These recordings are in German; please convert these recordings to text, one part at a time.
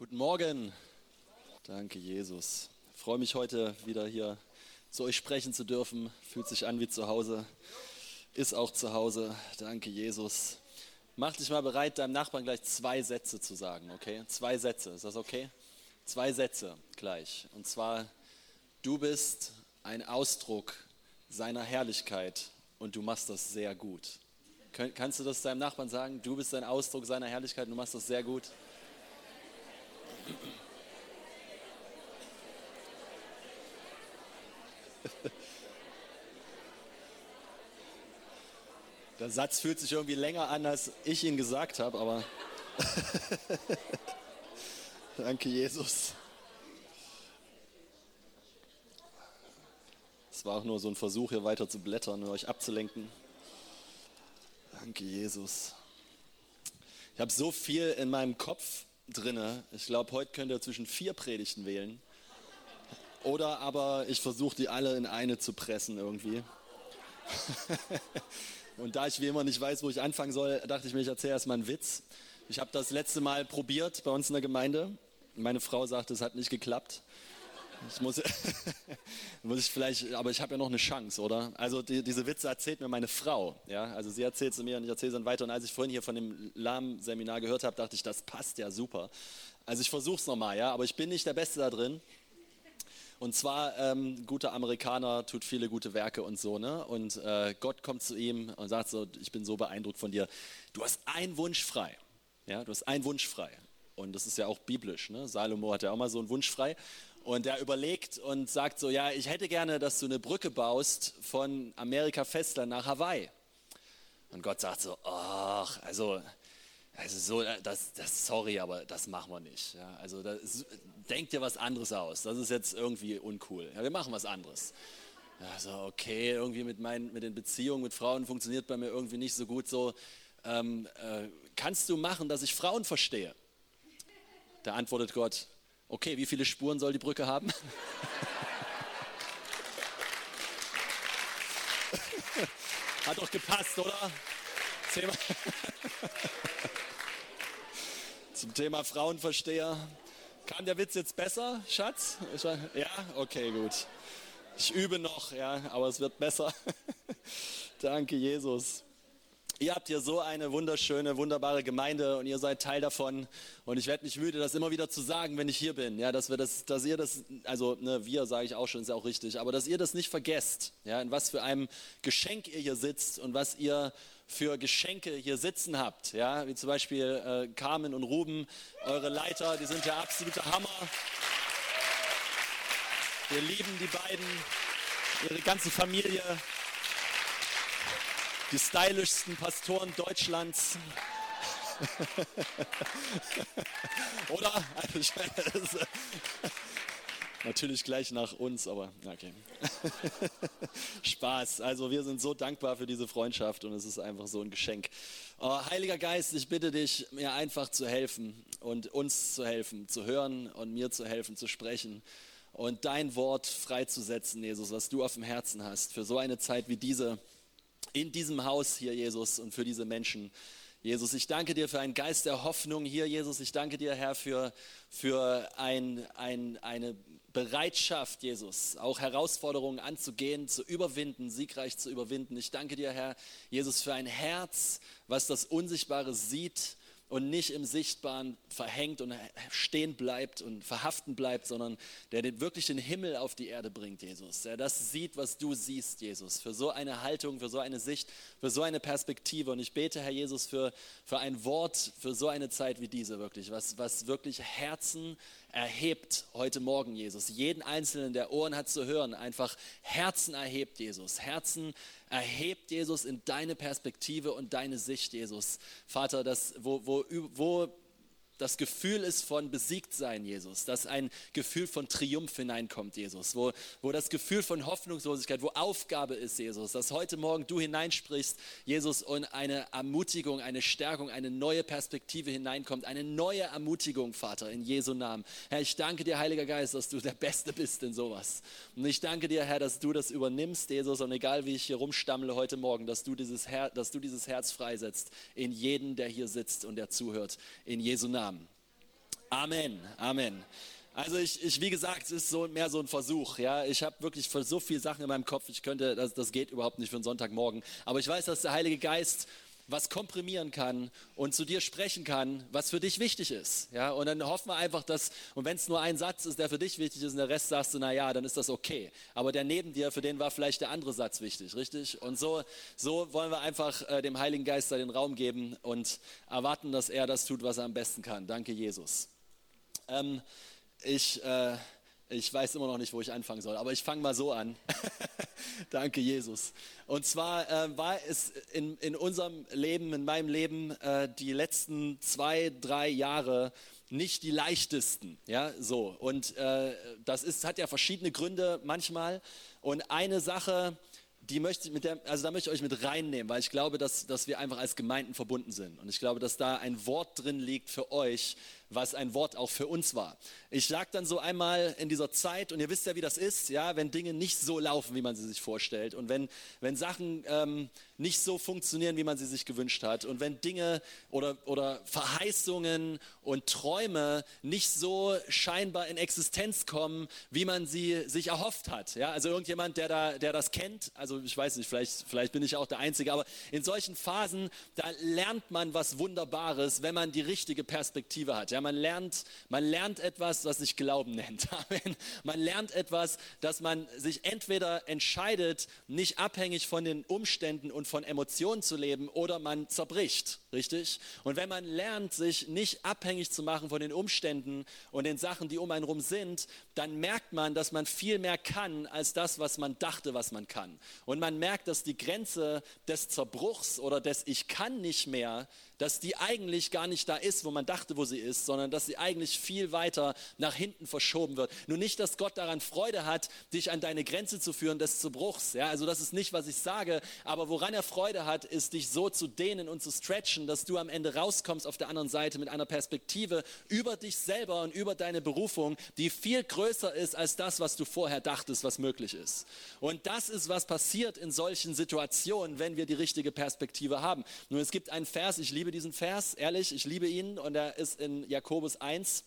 Guten Morgen. Danke, Jesus. Ich freue mich heute wieder hier zu euch sprechen zu dürfen. Fühlt sich an wie zu Hause. Ist auch zu Hause. Danke, Jesus. Mach dich mal bereit, deinem Nachbarn gleich zwei Sätze zu sagen, okay? Zwei Sätze. Ist das okay? Zwei Sätze gleich. Und zwar, du bist ein Ausdruck seiner Herrlichkeit und du machst das sehr gut. Kannst du das deinem Nachbarn sagen? Du bist ein Ausdruck seiner Herrlichkeit und du machst das sehr gut. Der Satz fühlt sich irgendwie länger an, als ich ihn gesagt habe, aber danke Jesus. Es war auch nur so ein Versuch, hier weiter zu blättern und euch abzulenken. Danke Jesus. Ich habe so viel in meinem Kopf drinne. Ich glaube, heute könnt ihr zwischen vier Predigten wählen. Oder aber ich versuche die alle in eine zu pressen irgendwie. Und da ich wie immer nicht weiß, wo ich anfangen soll, dachte ich mir, ich erzähle erstmal einen Witz. Ich habe das letzte Mal probiert bei uns in der Gemeinde. Meine Frau sagte, es hat nicht geklappt. Ich muss, muss ich vielleicht, aber ich habe ja noch eine Chance, oder? Also die, diese Witze erzählt mir meine Frau, ja. Also sie erzählt sie mir und ich erzähle sie dann weiter. Und als ich vorhin hier von dem Lahm-Seminar gehört habe, dachte ich, das passt ja super. Also ich versuche es nochmal, ja. Aber ich bin nicht der Beste da drin. Und zwar, ähm, guter Amerikaner tut viele gute Werke und so, ne? Und äh, Gott kommt zu ihm und sagt so, ich bin so beeindruckt von dir. Du hast einen Wunsch frei. Ja, du hast einen Wunsch frei. Und das ist ja auch biblisch, ne? Salomo hat ja auch mal so einen Wunsch frei. Und er überlegt und sagt so, ja, ich hätte gerne, dass du eine Brücke baust von Amerika Festland nach Hawaii. Und Gott sagt so, ach, also, also so, das, das, sorry, aber das machen wir nicht. Ja, also das, denk dir was anderes aus. Das ist jetzt irgendwie uncool. Ja, wir machen was anderes. Also okay, irgendwie mit, meinen, mit den Beziehungen mit Frauen funktioniert bei mir irgendwie nicht so gut. So, ähm, äh, kannst du machen, dass ich Frauen verstehe? Da antwortet Gott, Okay, wie viele Spuren soll die Brücke haben? Hat doch gepasst, oder? Thema Zum Thema Frauenversteher. Kam der Witz jetzt besser, Schatz? ja, okay, gut. Ich übe noch, ja, aber es wird besser. Danke, Jesus. Ihr habt hier so eine wunderschöne, wunderbare Gemeinde und ihr seid Teil davon. Und ich werde nicht müde, das immer wieder zu sagen, wenn ich hier bin. Ja, dass wir das, dass ihr das, also ne, wir sage ich auch schon, ist ja auch richtig, aber dass ihr das nicht vergesst. Ja, in was für einem Geschenk ihr hier sitzt und was ihr für Geschenke hier sitzen habt. Ja, wie zum Beispiel äh, Carmen und Ruben, eure Leiter, die sind ja absoluter Hammer. Wir lieben die beiden, ihre ganze Familie die stylischsten Pastoren Deutschlands. Oder? Natürlich gleich nach uns, aber okay. Spaß. Also wir sind so dankbar für diese Freundschaft und es ist einfach so ein Geschenk. Oh, Heiliger Geist, ich bitte dich, mir einfach zu helfen und uns zu helfen, zu hören und mir zu helfen, zu sprechen und dein Wort freizusetzen, Jesus, was du auf dem Herzen hast, für so eine Zeit wie diese in diesem Haus hier, Jesus, und für diese Menschen. Jesus, ich danke dir für einen Geist der Hoffnung hier, Jesus. Ich danke dir, Herr, für, für ein, ein, eine Bereitschaft, Jesus, auch Herausforderungen anzugehen, zu überwinden, siegreich zu überwinden. Ich danke dir, Herr, Jesus, für ein Herz, was das Unsichtbare sieht und nicht im Sichtbaren verhängt und stehen bleibt und verhaften bleibt, sondern der wirklich den Himmel auf die Erde bringt, Jesus. Der das sieht, was du siehst, Jesus. Für so eine Haltung, für so eine Sicht, für so eine Perspektive. Und ich bete, Herr Jesus, für, für ein Wort, für so eine Zeit wie diese wirklich, was, was wirklich Herzen erhebt heute Morgen, Jesus. Jeden Einzelnen, der Ohren hat zu hören, einfach Herzen erhebt, Jesus. Herzen erhebt, Jesus, in deine Perspektive und deine Sicht, Jesus. Vater, das, wo, wo, wo das Gefühl ist von besiegt sein, Jesus, dass ein Gefühl von Triumph hineinkommt, Jesus, wo, wo das Gefühl von Hoffnungslosigkeit, wo Aufgabe ist, Jesus, dass heute Morgen du hineinsprichst, Jesus, und eine Ermutigung, eine Stärkung, eine neue Perspektive hineinkommt, eine neue Ermutigung, Vater, in Jesu Namen. Herr, ich danke dir, Heiliger Geist, dass du der Beste bist in sowas. Und ich danke dir, Herr, dass du das übernimmst, Jesus, und egal wie ich hier rumstammle heute Morgen, dass du dieses, Her dass du dieses Herz freisetzt in jeden, der hier sitzt und der zuhört, in Jesu Namen. Amen, Amen. Also ich, ich, wie gesagt, es ist so mehr so ein Versuch. Ja, ich habe wirklich so viele Sachen in meinem Kopf. Ich könnte, das, das geht überhaupt nicht für einen Sonntagmorgen. Aber ich weiß, dass der Heilige Geist was komprimieren kann und zu dir sprechen kann, was für dich wichtig ist. Ja, und dann hoffen wir einfach, dass, und wenn es nur ein Satz ist, der für dich wichtig ist und der Rest sagst du, na ja, dann ist das okay. Aber der neben dir, für den war vielleicht der andere Satz wichtig, richtig? Und so, so wollen wir einfach äh, dem Heiligen Geist da den Raum geben und erwarten, dass er das tut, was er am besten kann. Danke, Jesus. Ähm, ich, äh, ich weiß immer noch nicht, wo ich anfangen soll, aber ich fange mal so an. Danke, Jesus. Und zwar äh, war es in, in unserem Leben, in meinem Leben, äh, die letzten zwei, drei Jahre nicht die leichtesten. Ja, so. Und äh, das ist, hat ja verschiedene Gründe manchmal. Und eine Sache, die möchte mit der, also da möchte ich euch mit reinnehmen, weil ich glaube, dass, dass wir einfach als Gemeinden verbunden sind. Und ich glaube, dass da ein Wort drin liegt für euch, was ein Wort auch für uns war. Ich lag dann so einmal in dieser Zeit und ihr wisst ja, wie das ist, ja, wenn Dinge nicht so laufen, wie man sie sich vorstellt und wenn, wenn Sachen ähm, nicht so funktionieren, wie man sie sich gewünscht hat und wenn Dinge oder, oder Verheißungen und Träume nicht so scheinbar in Existenz kommen, wie man sie sich erhofft hat. Ja, also irgendjemand, der, da, der das kennt, also ich weiß nicht, vielleicht, vielleicht bin ich auch der Einzige, aber in solchen Phasen, da lernt man was Wunderbares, wenn man die richtige Perspektive hat. Ja, man lernt, man lernt etwas, was sich Glauben nennt. Man lernt etwas, dass man sich entweder entscheidet, nicht abhängig von den Umständen und von Emotionen zu leben, oder man zerbricht, richtig? Und wenn man lernt, sich nicht abhängig zu machen von den Umständen und den Sachen, die um einen herum sind, dann merkt man, dass man viel mehr kann als das, was man dachte, was man kann. Und man merkt, dass die Grenze des Zerbruchs oder des Ich kann nicht mehr dass die eigentlich gar nicht da ist, wo man dachte, wo sie ist, sondern dass sie eigentlich viel weiter nach hinten verschoben wird. Nur nicht, dass Gott daran Freude hat, dich an deine Grenze zu führen des Zerbruchs. Ja, also das ist nicht, was ich sage, aber woran er Freude hat, ist dich so zu dehnen und zu stretchen, dass du am Ende rauskommst auf der anderen Seite mit einer Perspektive über dich selber und über deine Berufung, die viel größer ist als das, was du vorher dachtest, was möglich ist. Und das ist, was passiert in solchen Situationen, wenn wir die richtige Perspektive haben. Nun, es gibt einen Vers, ich liebe liebe diesen Vers, ehrlich, ich liebe ihn und er ist in Jakobus 1,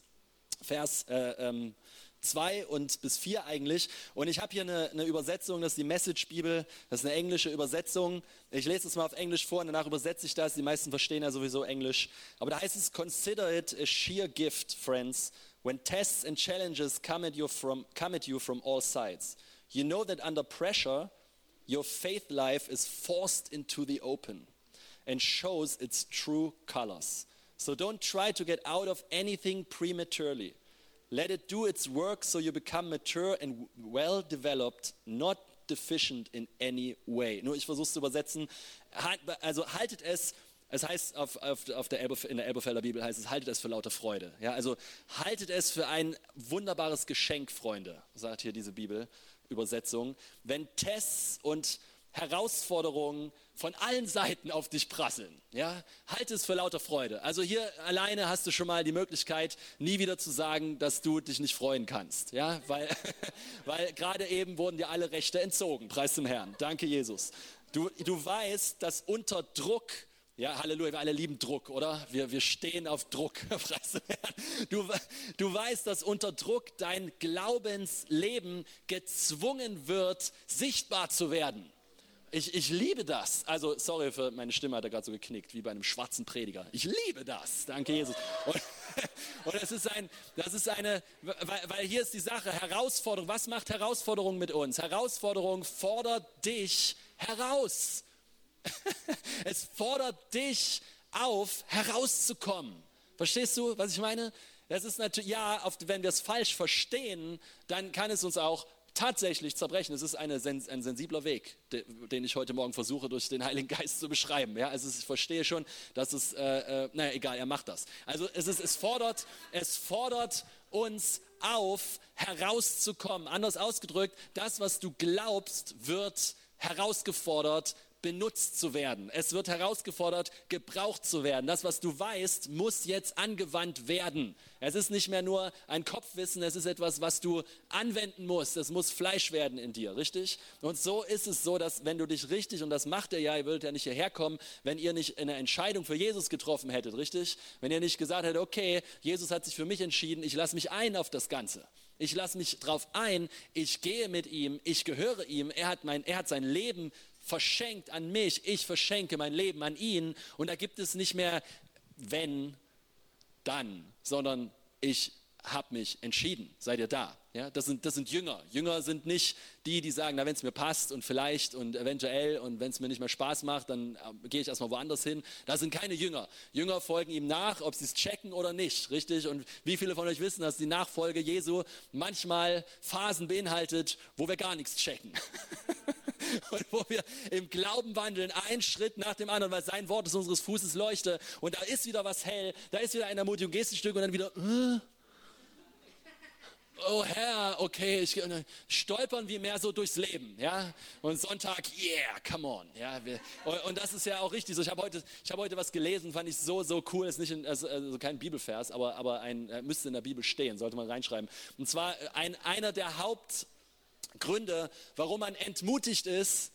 Vers äh, ähm, 2 und bis 4 eigentlich. Und ich habe hier eine, eine, Übersetzung, das ist die Message-Bibel, das ist eine englische Übersetzung. Ich lese es mal auf Englisch vor und danach übersetze ich das. Die meisten verstehen ja sowieso Englisch. Aber da heißt es, consider it a sheer gift, friends, when tests and challenges come at you from, come at you from all sides. You know that under pressure, your faith life is forced into the open and shows its true colors. So don't try to get out of anything prematurely. Let it do its work so you become mature and well developed, not deficient in any way. Nur ich versuche es zu übersetzen. Also haltet es es heißt auf, auf, auf der Elbe, in der Elberfelder Bibel heißt es, haltet es für lauter Freude. Ja, also haltet es für ein wunderbares Geschenk, Freunde, sagt hier diese Bibelübersetzung. Wenn Tests und Herausforderungen von allen Seiten auf dich prasseln. Ja? Halte es für lauter Freude. Also hier alleine hast du schon mal die Möglichkeit, nie wieder zu sagen, dass du dich nicht freuen kannst. Ja? Weil, weil gerade eben wurden dir alle Rechte entzogen. Preis zum Herrn. Danke, Jesus. Du, du weißt, dass unter Druck ja, Halleluja, wir alle lieben Druck, oder? Wir, wir stehen auf Druck. Du, du weißt, dass unter Druck dein Glaubensleben gezwungen wird, sichtbar zu werden. Ich, ich liebe das. Also, sorry für meine Stimme, hat er gerade so geknickt, wie bei einem schwarzen Prediger. Ich liebe das. Danke, Jesus. Und, und das ist ein, das ist eine, weil, weil hier ist die Sache, Herausforderung. Was macht Herausforderung mit uns? Herausforderung fordert dich heraus. Es fordert dich auf, herauszukommen. Verstehst du, was ich meine? Das ist natürlich, ja, wenn wir es falsch verstehen, dann kann es uns auch tatsächlich zerbrechen. Es ist eine, ein sensibler Weg, den ich heute Morgen versuche, durch den Heiligen Geist zu beschreiben. Ja, also ich verstehe schon, dass es, äh, äh, naja, egal, er macht das. Also es, ist, es, fordert, es fordert uns auf, herauszukommen. Anders ausgedrückt, das, was du glaubst, wird herausgefordert, benutzt zu werden. Es wird herausgefordert, gebraucht zu werden. Das, was du weißt, muss jetzt angewandt werden. Es ist nicht mehr nur ein Kopfwissen, es ist etwas, was du anwenden musst. Es muss Fleisch werden in dir, richtig? Und so ist es so, dass wenn du dich richtig, und das macht er ja, ihr würdet ja nicht hierher kommen, wenn ihr nicht eine Entscheidung für Jesus getroffen hättet, richtig? Wenn ihr nicht gesagt hättet, okay, Jesus hat sich für mich entschieden, ich lasse mich ein auf das Ganze. Ich lasse mich drauf ein, ich gehe mit ihm, ich gehöre ihm, er hat, mein, er hat sein Leben verschenkt an mich, ich verschenke mein Leben an ihn und da gibt es nicht mehr wenn, dann, sondern ich habe mich entschieden. Seid ihr da? Ja, das, sind, das sind Jünger. Jünger sind nicht die, die sagen, wenn es mir passt und vielleicht und eventuell und wenn es mir nicht mehr Spaß macht, dann äh, gehe ich erstmal woanders hin. Das sind keine Jünger. Jünger folgen ihm nach, ob sie es checken oder nicht, richtig? Und wie viele von euch wissen, dass die Nachfolge Jesu manchmal Phasen beinhaltet, wo wir gar nichts checken. und wo wir im Glauben wandeln, einen Schritt nach dem anderen, weil sein Wort ist unseres Fußes Leuchte und da ist wieder was hell, da ist wieder ein Ermutigung, gehst ein Stück und dann wieder, äh, oh Herr, okay, ich, stolpern wir mehr so durchs Leben, ja. Und Sonntag, yeah, come on, ja. Wir, und das ist ja auch richtig so. Ich habe heute, habe heute was gelesen, fand ich so, so cool. Ist nicht in, also, also kein Bibelvers, aber, aber ein äh, müsste in der Bibel stehen, sollte man reinschreiben. Und zwar äh, ein, einer der Hauptgründe, warum man entmutigt ist,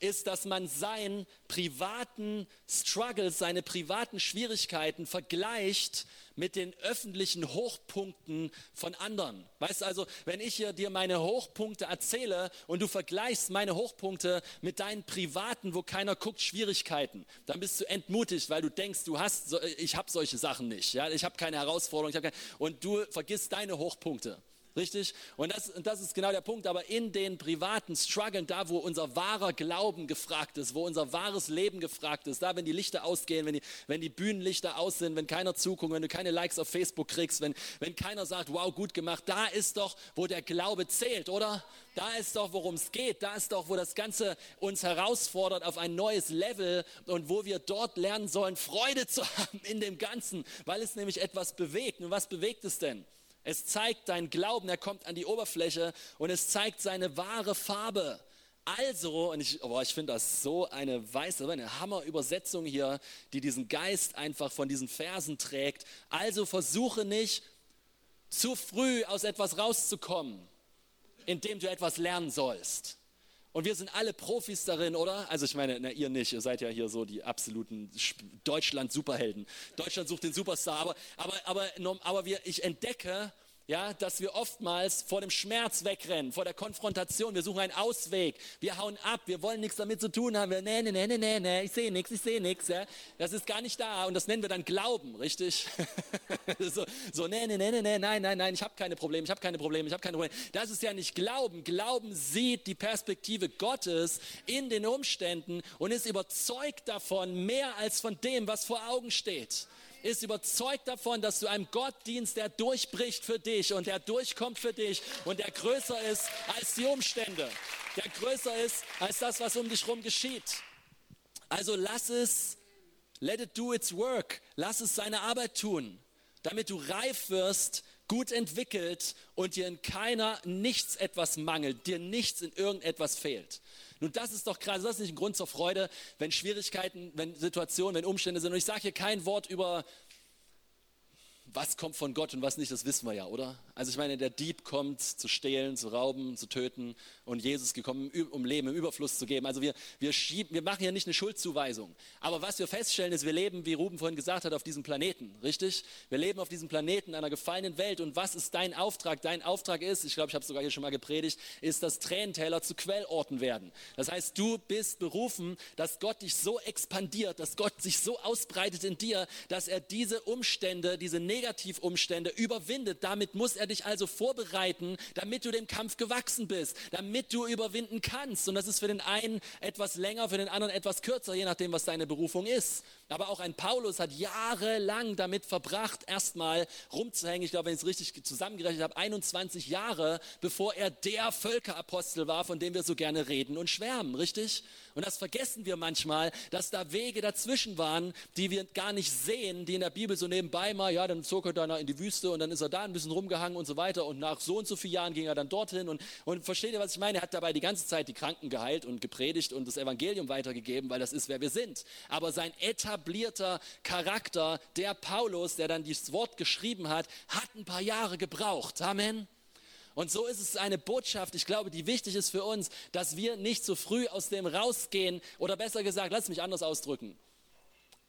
ist, dass man seinen privaten Struggles, seine privaten Schwierigkeiten vergleicht mit den öffentlichen Hochpunkten von anderen. Weißt also, wenn ich hier dir meine Hochpunkte erzähle und du vergleichst meine Hochpunkte mit deinen privaten, wo keiner guckt, Schwierigkeiten, dann bist du entmutigt, weil du denkst, du hast, ich habe solche Sachen nicht, ja, ich habe keine Herausforderungen, hab keine, und du vergisst deine Hochpunkte. Richtig? Und das, das ist genau der Punkt. Aber in den privaten Struggeln, da wo unser wahrer Glauben gefragt ist, wo unser wahres Leben gefragt ist, da wenn die Lichter ausgehen, wenn die, wenn die Bühnenlichter aus sind, wenn keiner zuguckt, wenn du keine Likes auf Facebook kriegst, wenn, wenn keiner sagt, wow, gut gemacht, da ist doch, wo der Glaube zählt, oder? Da ist doch, worum es geht. Da ist doch, wo das Ganze uns herausfordert auf ein neues Level und wo wir dort lernen sollen, Freude zu haben in dem Ganzen, weil es nämlich etwas bewegt. Und was bewegt es denn? Es zeigt deinen Glauben, er kommt an die Oberfläche und es zeigt seine wahre Farbe. Also, und ich, ich finde das so eine weiße, eine Hammer-Übersetzung hier, die diesen Geist einfach von diesen Versen trägt. Also versuche nicht zu früh aus etwas rauszukommen, indem du etwas lernen sollst. Und wir sind alle Profis darin, oder? Also ich meine, na, ihr nicht, ihr seid ja hier so die absoluten Deutschland-Superhelden. Deutschland sucht den Superstar, aber, aber, aber, aber wir, ich entdecke, ja, dass wir oftmals vor dem Schmerz wegrennen, vor der Konfrontation. Wir suchen einen Ausweg. Wir hauen ab. Wir wollen nichts damit zu tun haben. Wir, nee, nee, nee, nee, nee, ich sehe nichts, ich sehe nichts. Ja. Das ist gar nicht da. Und das nennen wir dann Glauben, richtig? so, so, nee, nee, nee, nee, nein, nein, nein, ich habe keine Probleme, ich habe keine Probleme, ich habe keine Probleme. Das ist ja nicht Glauben. Glauben sieht die Perspektive Gottes in den Umständen und ist überzeugt davon, mehr als von dem, was vor Augen steht ist überzeugt davon, dass du einem Gott dienst, der durchbricht für dich und der durchkommt für dich und der größer ist als die Umstände, der größer ist als das, was um dich herum geschieht. Also lass es, let it do its work, lass es seine Arbeit tun, damit du reif wirst, gut entwickelt und dir in keiner nichts etwas mangelt, dir nichts in irgendetwas fehlt. Nun, das ist doch gerade, das ist nicht ein Grund zur Freude, wenn Schwierigkeiten, wenn Situationen, wenn Umstände sind. Und ich sage hier kein Wort über was kommt von Gott und was nicht, das wissen wir ja, oder? Also ich meine, der Dieb kommt zu stehlen, zu rauben, zu töten und Jesus ist gekommen, um Leben im Überfluss zu geben. Also wir, wir, schieben, wir machen ja nicht eine Schuldzuweisung. Aber was wir feststellen ist, wir leben, wie Ruben vorhin gesagt hat, auf diesem Planeten, richtig? Wir leben auf diesem Planeten einer gefallenen Welt und was ist dein Auftrag? Dein Auftrag ist, ich glaube, ich habe es sogar hier schon mal gepredigt, ist, dass Tränentäler zu Quellorten werden. Das heißt, du bist berufen, dass Gott dich so expandiert, dass Gott sich so ausbreitet in dir, dass er diese Umstände, diese Negativumstände überwindet. Damit muss er dich also vorbereiten, damit du dem Kampf gewachsen bist, damit du überwinden kannst. Und das ist für den einen etwas länger, für den anderen etwas kürzer, je nachdem, was deine Berufung ist. Aber auch ein Paulus hat jahrelang damit verbracht, erstmal rumzuhängen. Ich glaube, wenn ich es richtig zusammengerechnet habe, 21 Jahre, bevor er der Völkerapostel war, von dem wir so gerne reden und schwärmen, richtig? Und das vergessen wir manchmal, dass da Wege dazwischen waren, die wir gar nicht sehen, die in der Bibel so nebenbei mal, ja, dann zog er dann in die Wüste und dann ist er da ein bisschen rumgehangen und so weiter und nach so und so vielen Jahren ging er dann dorthin und, und versteht ihr, was ich meine? Er hat dabei die ganze Zeit die Kranken geheilt und gepredigt und das Evangelium weitergegeben, weil das ist, wer wir sind. Aber sein etablierter Charakter, der Paulus, der dann dieses Wort geschrieben hat, hat ein paar Jahre gebraucht. Amen. Und so ist es eine Botschaft, ich glaube, die wichtig ist für uns, dass wir nicht zu früh aus dem rausgehen oder besser gesagt, lass mich anders ausdrücken.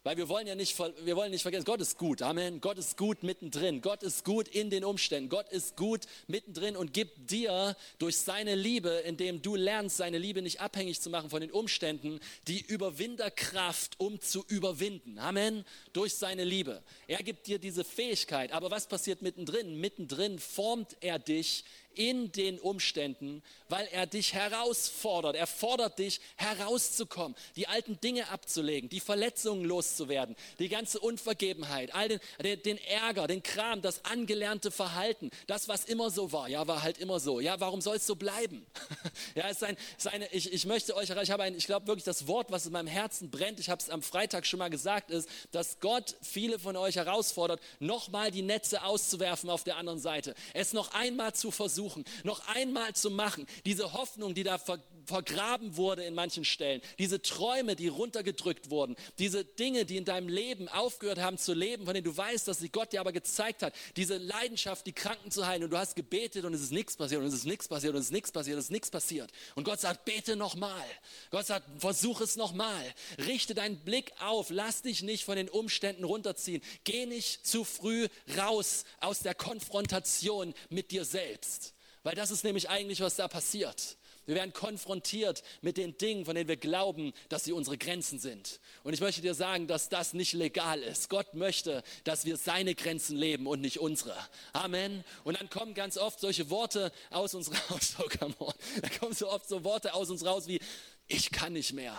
Weil wir wollen ja nicht, wir wollen nicht vergessen, Gott ist gut. Amen. Gott ist gut mittendrin. Gott ist gut in den Umständen. Gott ist gut mittendrin und gibt dir durch seine Liebe, indem du lernst, seine Liebe nicht abhängig zu machen von den Umständen, die Überwinderkraft, um zu überwinden. Amen. Durch seine Liebe. Er gibt dir diese Fähigkeit. Aber was passiert mittendrin? Mittendrin formt er dich in den Umständen, weil er dich herausfordert. Er fordert dich herauszukommen, die alten Dinge abzulegen, die Verletzungen loszuwerden, die ganze Unvergebenheit, all den, den, den Ärger, den Kram, das angelernte Verhalten, das, was immer so war. Ja, war halt immer so. Ja, warum soll es so bleiben? ja, ist ein, ist eine, ich, ich möchte euch, ich ich glaube wirklich, das Wort, was in meinem Herzen brennt, ich habe es am Freitag schon mal gesagt, ist, dass Gott viele von euch herausfordert, nochmal die Netze auszuwerfen auf der anderen Seite, es noch einmal zu versuchen versuchen, noch einmal zu machen. Diese Hoffnung, die da ver vergraben wurde in manchen Stellen, diese Träume, die runtergedrückt wurden, diese Dinge, die in deinem Leben aufgehört haben zu leben, von denen du weißt, dass sie Gott dir aber gezeigt hat, diese Leidenschaft, die Kranken zu heilen und du hast gebetet und es ist nichts passiert und es ist nichts passiert und es ist nichts passiert, es ist nichts passiert. Und Gott sagt, bete nochmal. Gott sagt, versuch es nochmal. Richte deinen Blick auf, lass dich nicht von den Umständen runterziehen. Geh nicht zu früh raus aus der Konfrontation mit dir selbst. Weil das ist nämlich eigentlich, was da passiert. Wir werden konfrontiert mit den Dingen, von denen wir glauben, dass sie unsere Grenzen sind. Und ich möchte dir sagen, dass das nicht legal ist. Gott möchte, dass wir seine Grenzen leben und nicht unsere. Amen. Und dann kommen ganz oft solche Worte aus uns raus. Oh, come on. Da kommen so oft so Worte aus uns raus wie, ich kann nicht mehr.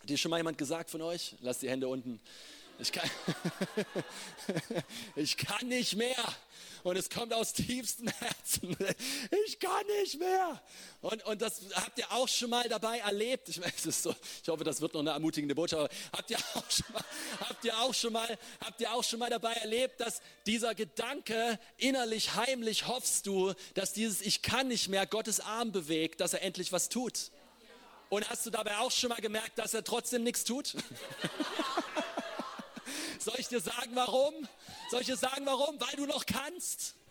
Hat dir schon mal jemand gesagt von euch? Lass die Hände unten. Ich kann, ich kann nicht mehr und es kommt aus tiefstem Herzen. Ich kann nicht mehr. Und, und das habt ihr auch schon mal dabei erlebt. Ich, meine, so, ich hoffe, das wird noch eine ermutigende Botschaft. habt ihr auch schon mal, habt ihr auch schon mal, habt ihr auch schon mal dabei erlebt, dass dieser Gedanke innerlich heimlich hoffst du, dass dieses Ich kann nicht mehr Gottes Arm bewegt, dass er endlich was tut. Und hast du dabei auch schon mal gemerkt, dass er trotzdem nichts tut? Soll ich dir sagen, warum? Soll ich dir sagen, warum? Weil du noch kannst.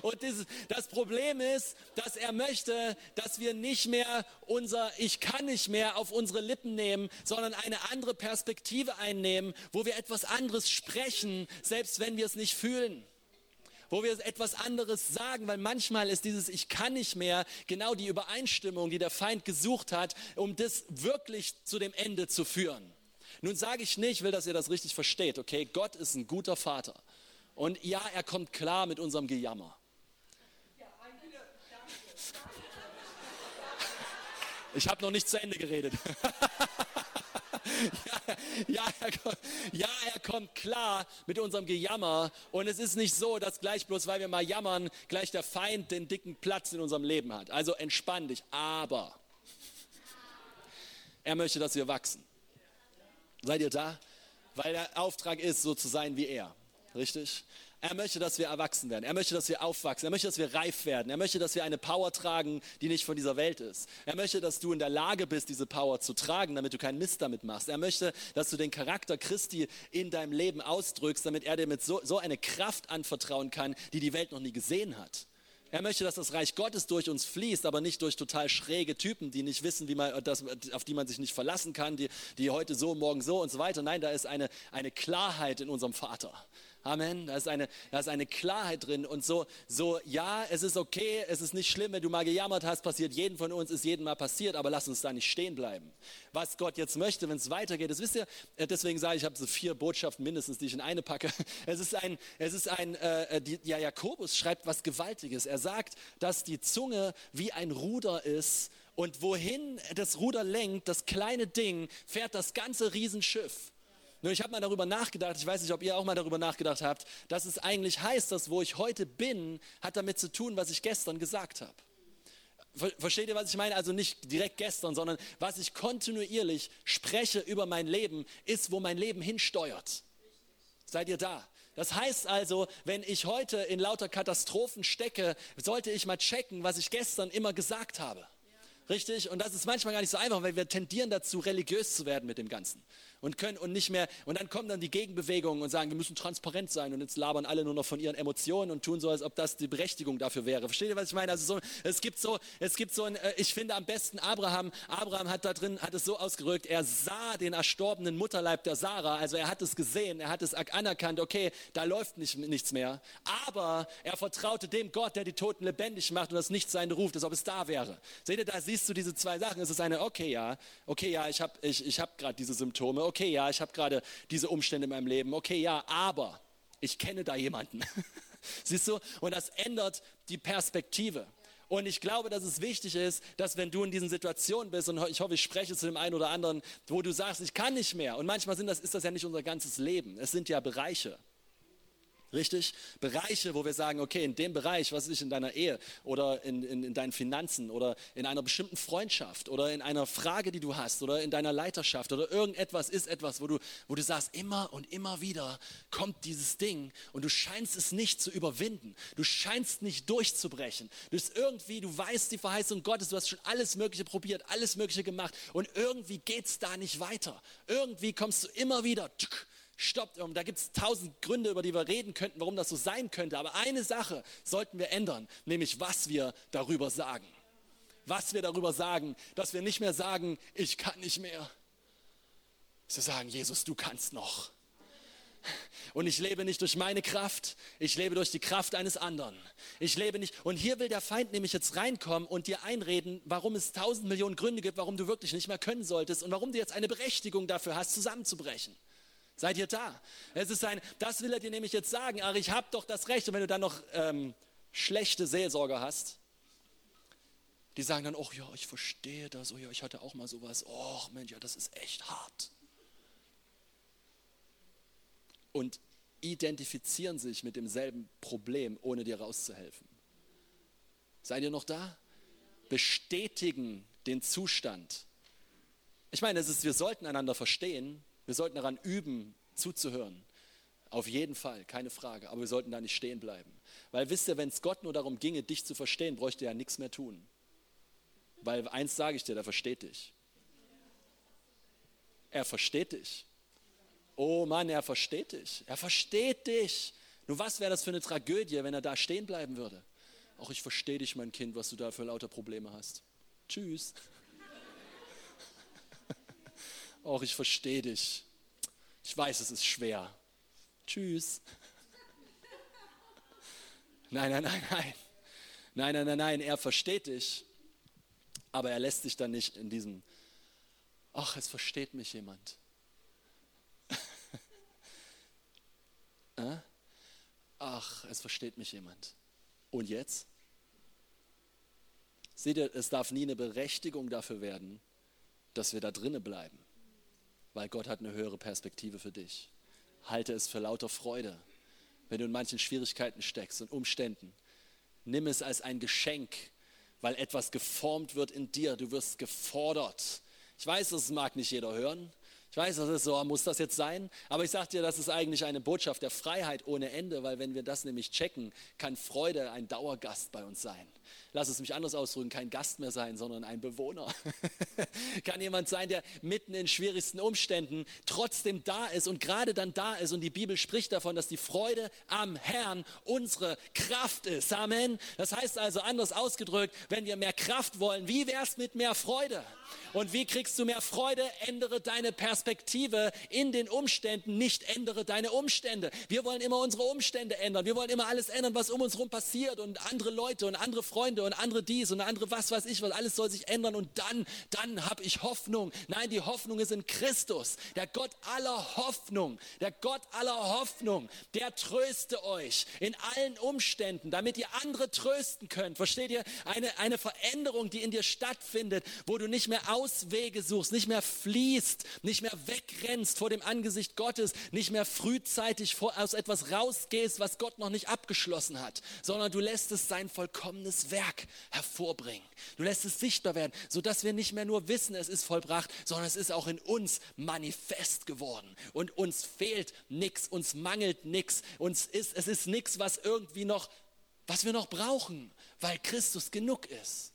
Und das, das, Problem ist, dass er möchte, dass wir nicht mehr unser Ich kann nicht mehr auf unsere Lippen nehmen, sondern eine andere Perspektive einnehmen, wo wir etwas anderes sprechen, selbst wenn wir es nicht fühlen. Wo wir etwas anderes sagen, weil manchmal ist dieses Ich kann nicht mehr genau die Übereinstimmung, die der Feind gesucht hat, um das wirklich zu dem Ende zu führen. Nun sage ich nicht, will, dass ihr das richtig versteht, okay? Gott ist ein guter Vater. Und ja, er kommt klar mit unserem Gejammer. Ich habe noch nicht zu Ende geredet. ja, ja, er kommt, ja, er kommt klar mit unserem Gejammer. Und es ist nicht so, dass gleich bloß, weil wir mal jammern, gleich der Feind den dicken Platz in unserem Leben hat. Also entspann dich. Aber er möchte, dass wir wachsen. Seid ihr da? Weil der Auftrag ist, so zu sein wie er. Richtig? Er möchte, dass wir erwachsen werden. Er möchte, dass wir aufwachsen. Er möchte, dass wir reif werden. Er möchte, dass wir eine Power tragen, die nicht von dieser Welt ist. Er möchte, dass du in der Lage bist, diese Power zu tragen, damit du keinen Mist damit machst. Er möchte, dass du den Charakter Christi in deinem Leben ausdrückst, damit er dir mit so, so eine Kraft anvertrauen kann, die die Welt noch nie gesehen hat. Er möchte, dass das Reich Gottes durch uns fließt, aber nicht durch total schräge Typen, die nicht wissen, wie man, das, auf die man sich nicht verlassen kann, die, die heute so, morgen so und so weiter. Nein, da ist eine, eine Klarheit in unserem Vater. Amen. Da ist eine, da ist eine Klarheit drin. Und so, so, ja, es ist okay, es ist nicht schlimm, wenn du mal gejammert hast, passiert jedem von uns, ist jedem mal passiert, aber lass uns da nicht stehen bleiben. Was Gott jetzt möchte, wenn es weitergeht, das wisst ihr, äh, deswegen sage ich, ich habe so vier Botschaften mindestens, die ich in eine packe. Es ist ein, es ist ein, äh, äh, die, ja, Jakobus schreibt was Gewaltiges. Er sagt, dass die Zunge wie ein Ruder ist und wohin das Ruder lenkt, das kleine Ding, fährt das ganze Riesenschiff. Nur ich habe mal darüber nachgedacht, ich weiß nicht, ob ihr auch mal darüber nachgedacht habt, dass es eigentlich heißt, dass wo ich heute bin, hat damit zu tun, was ich gestern gesagt habe. Versteht ihr, was ich meine? Also nicht direkt gestern, sondern was ich kontinuierlich spreche über mein Leben, ist, wo mein Leben hinsteuert. Seid ihr da? Das heißt also, wenn ich heute in lauter Katastrophen stecke, sollte ich mal checken, was ich gestern immer gesagt habe. Richtig? Und das ist manchmal gar nicht so einfach, weil wir tendieren dazu, religiös zu werden mit dem Ganzen und können und nicht mehr und dann kommen dann die Gegenbewegungen und sagen, wir müssen transparent sein und jetzt labern alle nur noch von ihren Emotionen und tun so, als ob das die Berechtigung dafür wäre. Versteht ihr, was ich meine? Also so, es gibt so, es gibt so ein, äh, ich finde am besten Abraham, Abraham hat da drin, hat es so ausgerückt, er sah den erstorbenen Mutterleib der Sarah, also er hat es gesehen, er hat es anerkannt, okay, da läuft nicht, nichts mehr, aber er vertraute dem Gott, der die Toten lebendig macht und das nicht sein ruft, als ob es da wäre. Seht ihr, da siehst du diese zwei Sachen, es ist eine, okay, ja, okay, ja, ich habe ich, ich hab gerade diese Symptome, okay, ja, ich habe gerade diese Umstände in meinem Leben, okay, ja, aber ich kenne da jemanden. Siehst du? Und das ändert die Perspektive. Und ich glaube, dass es wichtig ist, dass wenn du in diesen Situationen bist, und ich hoffe, ich spreche zu dem einen oder anderen, wo du sagst, ich kann nicht mehr. Und manchmal sind das, ist das ja nicht unser ganzes Leben. Es sind ja Bereiche. Richtig? Bereiche, wo wir sagen, okay, in dem Bereich, was ist in deiner Ehe oder in, in, in, deinen Finanzen oder in einer bestimmten Freundschaft oder in einer Frage, die du hast oder in deiner Leiterschaft oder irgendetwas ist etwas, wo du, wo du sagst, immer und immer wieder kommt dieses Ding und du scheinst es nicht zu überwinden. Du scheinst nicht durchzubrechen. Du bist irgendwie, du weißt die Verheißung Gottes, du hast schon alles Mögliche probiert, alles Mögliche gemacht und irgendwie geht es da nicht weiter. Irgendwie kommst du immer wieder. Tsch, stoppt. Da gibt es tausend Gründe, über die wir reden könnten, warum das so sein könnte. Aber eine Sache sollten wir ändern, nämlich was wir darüber sagen. Was wir darüber sagen, dass wir nicht mehr sagen, ich kann nicht mehr. Zu sagen, Jesus, du kannst noch. Und ich lebe nicht durch meine Kraft, ich lebe durch die Kraft eines anderen. Ich lebe nicht. Und hier will der Feind nämlich jetzt reinkommen und dir einreden, warum es tausend Millionen Gründe gibt, warum du wirklich nicht mehr können solltest und warum du jetzt eine Berechtigung dafür hast, zusammenzubrechen. Seid ihr da? Es ist ein, das will er dir nämlich jetzt sagen, ach, ich habe doch das Recht. Und wenn du dann noch ähm, schlechte Seelsorger hast, die sagen dann, oh ja, ich verstehe das, oh ja, ich hatte auch mal sowas, oh Mensch, ja, das ist echt hart. Und identifizieren sich mit demselben Problem, ohne dir rauszuhelfen. Seid ihr noch da? Bestätigen den Zustand. Ich meine, es ist, wir sollten einander verstehen, wir sollten daran üben, zuzuhören. Auf jeden Fall, keine Frage. Aber wir sollten da nicht stehen bleiben. Weil wisst ihr, wenn es Gott nur darum ginge, dich zu verstehen, bräuchte er ja nichts mehr tun. Weil eins sage ich dir, der versteht dich. Er versteht dich. Oh Mann, er versteht dich. Er versteht dich. Nur was wäre das für eine Tragödie, wenn er da stehen bleiben würde? Auch ich verstehe dich, mein Kind, was du da für lauter Probleme hast. Tschüss auch ich verstehe dich. Ich weiß, es ist schwer. Tschüss. Nein, nein, nein, nein. Nein, nein, nein, nein, er versteht dich. Aber er lässt dich dann nicht in diesem, ach, es versteht mich jemand. Äh? ach, es versteht mich jemand. Und jetzt? Seht ihr, es darf nie eine Berechtigung dafür werden, dass wir da drinnen bleiben weil Gott hat eine höhere Perspektive für dich. Halte es für lauter Freude, wenn du in manchen Schwierigkeiten steckst und Umständen. Nimm es als ein Geschenk, weil etwas geformt wird in dir. Du wirst gefordert. Ich weiß, das mag nicht jeder hören. Ich weiß, das ist so, muss das jetzt sein? Aber ich sage dir, das ist eigentlich eine Botschaft der Freiheit ohne Ende, weil wenn wir das nämlich checken, kann Freude ein Dauergast bei uns sein lass es mich anders ausdrücken, kein Gast mehr sein, sondern ein Bewohner. Kann jemand sein, der mitten in schwierigsten Umständen trotzdem da ist und gerade dann da ist. Und die Bibel spricht davon, dass die Freude am Herrn unsere Kraft ist. Amen. Das heißt also anders ausgedrückt, wenn wir mehr Kraft wollen, wie wäre es mit mehr Freude? Und wie kriegst du mehr Freude? Ändere deine Perspektive in den Umständen, nicht ändere deine Umstände. Wir wollen immer unsere Umstände ändern. Wir wollen immer alles ändern, was um uns herum passiert und andere Leute und andere Freunde und andere dies und andere was weiß ich was. Alles soll sich ändern und dann, dann habe ich Hoffnung. Nein, die Hoffnung ist in Christus, der Gott aller Hoffnung, der Gott aller Hoffnung, der tröste euch in allen Umständen, damit ihr andere trösten könnt. Versteht ihr? Eine, eine Veränderung, die in dir stattfindet, wo du nicht mehr Auswege suchst, nicht mehr fließt, nicht mehr wegrennst vor dem Angesicht Gottes, nicht mehr frühzeitig aus etwas rausgehst, was Gott noch nicht abgeschlossen hat, sondern du lässt es sein vollkommenes Werk hervorbringen. Du lässt es sichtbar werden, sodass wir nicht mehr nur wissen, es ist vollbracht, sondern es ist auch in uns manifest geworden. Und uns fehlt nichts, uns mangelt nichts, uns ist, es ist nichts, was irgendwie noch, was wir noch brauchen, weil Christus genug ist.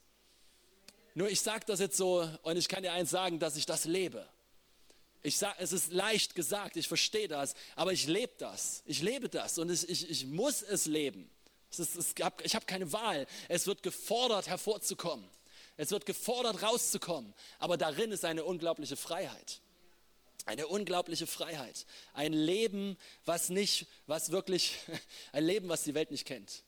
Nur ich sage das jetzt so und ich kann dir eins sagen, dass ich das lebe. Ich sag, es ist leicht gesagt, ich verstehe das, aber ich lebe das. Ich lebe das und ich, ich, ich muss es leben. Ist, es gab, ich habe keine Wahl. Es wird gefordert, hervorzukommen. Es wird gefordert, rauszukommen. Aber darin ist eine unglaubliche Freiheit. Eine unglaubliche Freiheit. Ein Leben, was nicht, was wirklich, ein Leben, was die Welt nicht kennt.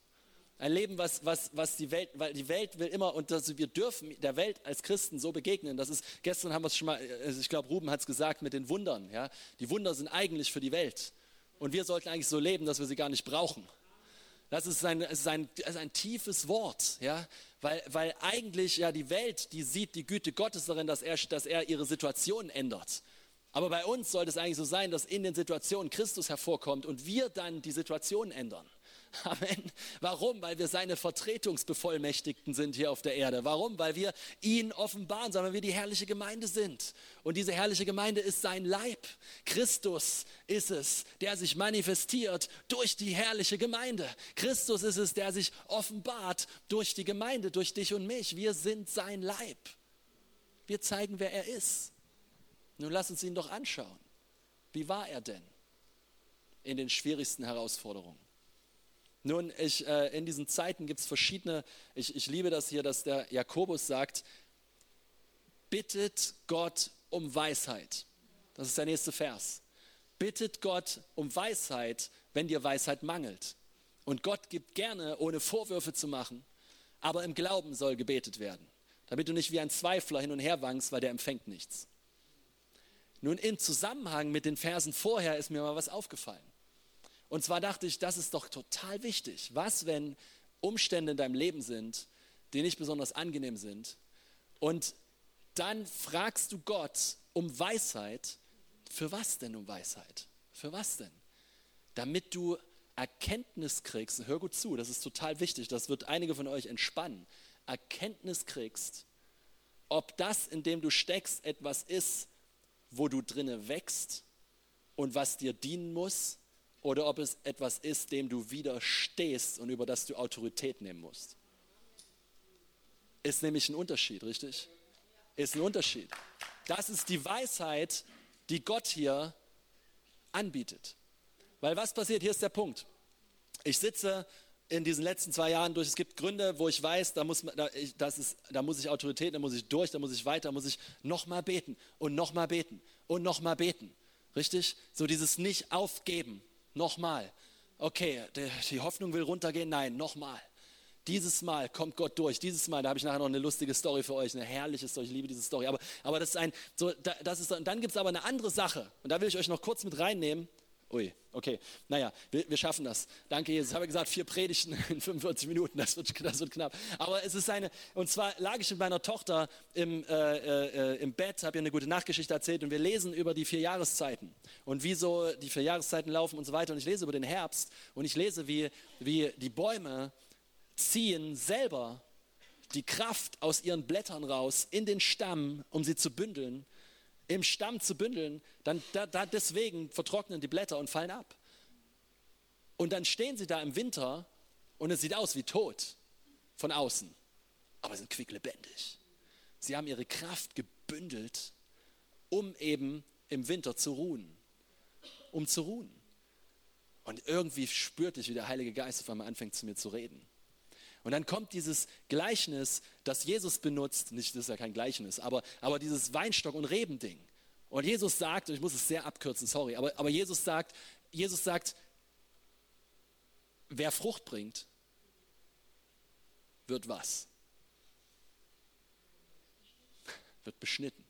Ein Leben, was, was, was die Welt, weil die Welt will immer, und das, wir dürfen der Welt als Christen so begegnen. Das ist, gestern haben wir es schon mal, also ich glaube, Ruben hat es gesagt mit den Wundern. Ja? Die Wunder sind eigentlich für die Welt. Und wir sollten eigentlich so leben, dass wir sie gar nicht brauchen. Das ist ein, ist ein, ist ein tiefes Wort, ja? weil, weil eigentlich ja die Welt, die sieht die Güte Gottes darin, dass er, dass er ihre Situation ändert. Aber bei uns sollte es eigentlich so sein, dass in den Situationen Christus hervorkommt und wir dann die Situation ändern. Amen. Warum? Weil wir seine Vertretungsbevollmächtigten sind hier auf der Erde. Warum? Weil wir ihn offenbaren, sondern wir die herrliche Gemeinde sind. Und diese herrliche Gemeinde ist sein Leib. Christus ist es, der sich manifestiert durch die herrliche Gemeinde. Christus ist es, der sich offenbart durch die Gemeinde, durch dich und mich. Wir sind sein Leib. Wir zeigen, wer er ist. Nun lass uns ihn doch anschauen. Wie war er denn in den schwierigsten Herausforderungen? Nun, ich, äh, in diesen Zeiten gibt es verschiedene, ich, ich liebe das hier, dass der Jakobus sagt, bittet Gott um Weisheit. Das ist der nächste Vers. Bittet Gott um Weisheit, wenn dir Weisheit mangelt. Und Gott gibt gerne, ohne Vorwürfe zu machen, aber im Glauben soll gebetet werden, damit du nicht wie ein Zweifler hin und her wankst, weil der empfängt nichts. Nun, im Zusammenhang mit den Versen vorher ist mir mal was aufgefallen. Und zwar dachte ich, das ist doch total wichtig. Was, wenn Umstände in deinem Leben sind, die nicht besonders angenehm sind, und dann fragst du Gott um Weisheit. Für was denn um Weisheit? Für was denn? Damit du Erkenntnis kriegst, hör gut zu, das ist total wichtig, das wird einige von euch entspannen. Erkenntnis kriegst, ob das, in dem du steckst, etwas ist, wo du drinne wächst und was dir dienen muss oder ob es etwas ist, dem du widerstehst und über das du Autorität nehmen musst. Ist nämlich ein Unterschied, richtig? Ist ein Unterschied. Das ist die Weisheit, die Gott hier anbietet. Weil was passiert? Hier ist der Punkt. Ich sitze in diesen letzten zwei Jahren durch. Es gibt Gründe, wo ich weiß, da muss, da, ich, das ist, da muss ich Autorität, da muss ich durch, da muss ich weiter, da muss ich nochmal beten und nochmal beten und nochmal beten. Richtig? So dieses Nicht-Aufgeben. Nochmal. Okay, die Hoffnung will runtergehen. Nein, nochmal. Dieses Mal kommt Gott durch. Dieses Mal, da habe ich nachher noch eine lustige Story für euch, eine herrliche Story. Ich liebe diese Story. Aber, aber das ist ein, so, das ist, und dann gibt es aber eine andere Sache. Und da will ich euch noch kurz mit reinnehmen. Ui, okay. Naja, wir, wir schaffen das. Danke, Jesus. Ich habe gesagt, vier Predigten in 45 Minuten, das wird, das wird knapp. Aber es ist eine, und zwar lag ich mit meiner Tochter im, äh, äh, im Bett, habe ihr eine gute Nachtgeschichte erzählt und wir lesen über die vier Jahreszeiten und wie so die vier Jahreszeiten laufen und so weiter. Und ich lese über den Herbst und ich lese, wie, wie die Bäume ziehen selber die Kraft aus ihren Blättern raus in den Stamm, um sie zu bündeln im Stamm zu bündeln, dann da, da deswegen vertrocknen die Blätter und fallen ab. Und dann stehen sie da im Winter und es sieht aus wie tot von außen, aber sind quicklebendig. Sie haben ihre Kraft gebündelt, um eben im Winter zu ruhen, um zu ruhen. Und irgendwie spürte ich, wie der Heilige Geist auf einmal anfängt zu mir zu reden. Und dann kommt dieses Gleichnis, das Jesus benutzt, nicht, das ist ja kein Gleichnis, aber, aber dieses Weinstock- und Rebending. Und Jesus sagt, und ich muss es sehr abkürzen, sorry, aber, aber Jesus sagt, Jesus sagt, wer Frucht bringt, wird was? Wird beschnitten.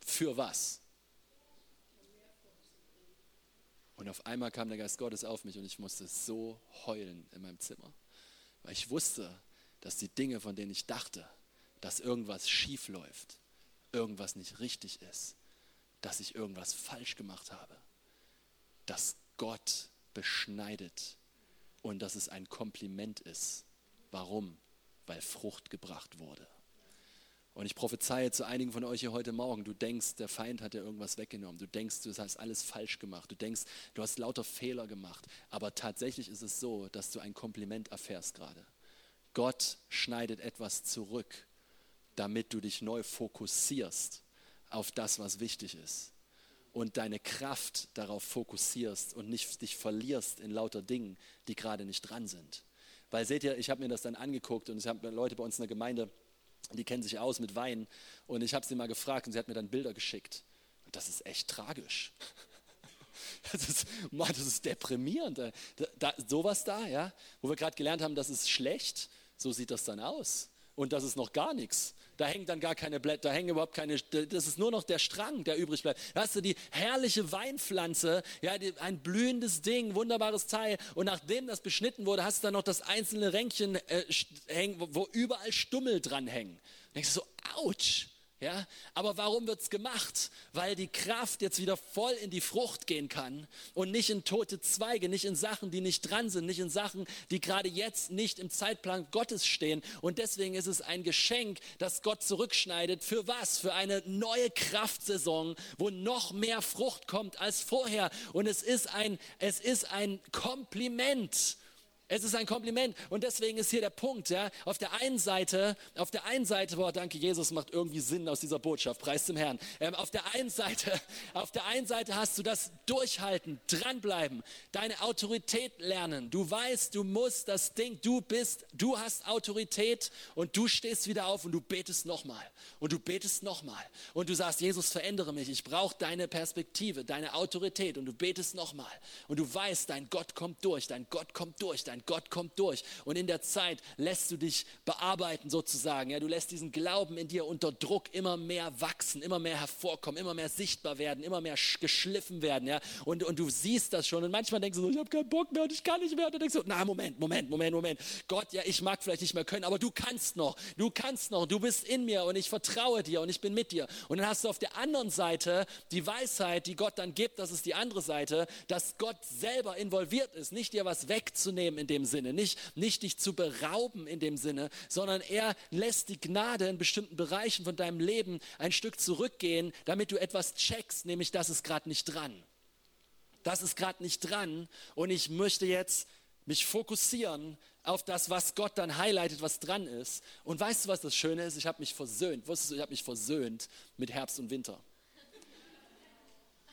Für was? Und auf einmal kam der Geist Gottes auf mich und ich musste so heulen in meinem Zimmer, weil ich wusste, dass die Dinge, von denen ich dachte, dass irgendwas schief läuft, irgendwas nicht richtig ist, dass ich irgendwas falsch gemacht habe, dass Gott beschneidet und dass es ein Kompliment ist. Warum? Weil Frucht gebracht wurde. Und ich prophezeie zu einigen von euch hier heute Morgen, du denkst, der Feind hat dir irgendwas weggenommen. Du denkst, du hast alles falsch gemacht. Du denkst, du hast lauter Fehler gemacht. Aber tatsächlich ist es so, dass du ein Kompliment erfährst gerade. Gott schneidet etwas zurück, damit du dich neu fokussierst auf das, was wichtig ist. Und deine Kraft darauf fokussierst und nicht dich verlierst in lauter Dingen, die gerade nicht dran sind. Weil seht ihr, ich habe mir das dann angeguckt und ich habe Leute bei uns in der Gemeinde, die kennen sich aus mit Wein. Und ich habe sie mal gefragt und sie hat mir dann Bilder geschickt. Und das ist echt tragisch. Das ist, Mann, das ist deprimierend. Da, da, sowas da, ja, wo wir gerade gelernt haben, das ist schlecht, so sieht das dann aus. Und das ist noch gar nichts. Da hängen dann gar keine Blätter, da hängen überhaupt keine, das ist nur noch der Strang, der übrig bleibt. Da hast du die herrliche Weinpflanze, ja, die, ein blühendes Ding, wunderbares Teil. Und nachdem das beschnitten wurde, hast du dann noch das einzelne Ränkchen äh, hängen, wo, wo, überall Stummel dran hängen. Denkst du so, ouch. Ja, aber warum wird es gemacht? Weil die Kraft jetzt wieder voll in die Frucht gehen kann und nicht in tote Zweige, nicht in Sachen, die nicht dran sind, nicht in Sachen, die gerade jetzt nicht im Zeitplan Gottes stehen. Und deswegen ist es ein Geschenk, das Gott zurückschneidet. Für was? Für eine neue Kraftsaison, wo noch mehr Frucht kommt als vorher. Und es ist ein, es ist ein Kompliment es ist ein Kompliment. Und deswegen ist hier der Punkt, ja, auf der einen Seite, auf der einen Seite, boah, danke Jesus, macht irgendwie Sinn aus dieser Botschaft, preis dem Herrn. Ähm, auf der einen Seite, auf der einen Seite hast du das Durchhalten, dranbleiben, deine Autorität lernen. Du weißt, du musst das Ding, du bist, du hast Autorität und du stehst wieder auf und du betest nochmal. Und du betest nochmal. Und du sagst, Jesus, verändere mich, ich brauche deine Perspektive, deine Autorität. Und du betest nochmal. Und du weißt, dein Gott kommt durch, dein Gott kommt durch, dein Gott kommt durch. Und in der Zeit lässt du dich bearbeiten sozusagen. Ja, du lässt diesen Glauben in dir unter Druck immer mehr wachsen, immer mehr hervorkommen, immer mehr sichtbar werden, immer mehr geschliffen werden. Ja, und, und du siehst das schon. Und manchmal denkst du so, ich habe keinen Bock mehr und ich kann nicht mehr. Und du denkst so, na Moment, Moment, Moment, Moment. Gott, ja, ich mag vielleicht nicht mehr können, aber du kannst noch. Du kannst noch. Du bist in mir und ich vertraue dir und ich bin mit dir. Und dann hast du auf der anderen Seite die Weisheit, die Gott dann gibt. Das ist die andere Seite, dass Gott selber involviert ist, nicht dir was wegzunehmen, in dem Sinne, nicht, nicht dich zu berauben in dem Sinne, sondern er lässt die Gnade in bestimmten Bereichen von deinem Leben ein Stück zurückgehen, damit du etwas checkst, nämlich das ist gerade nicht dran. Das ist gerade nicht dran und ich möchte jetzt mich fokussieren auf das, was Gott dann highlightet, was dran ist. Und weißt du, was das Schöne ist? Ich habe mich versöhnt. Wusstest du, ich habe mich versöhnt mit Herbst und Winter.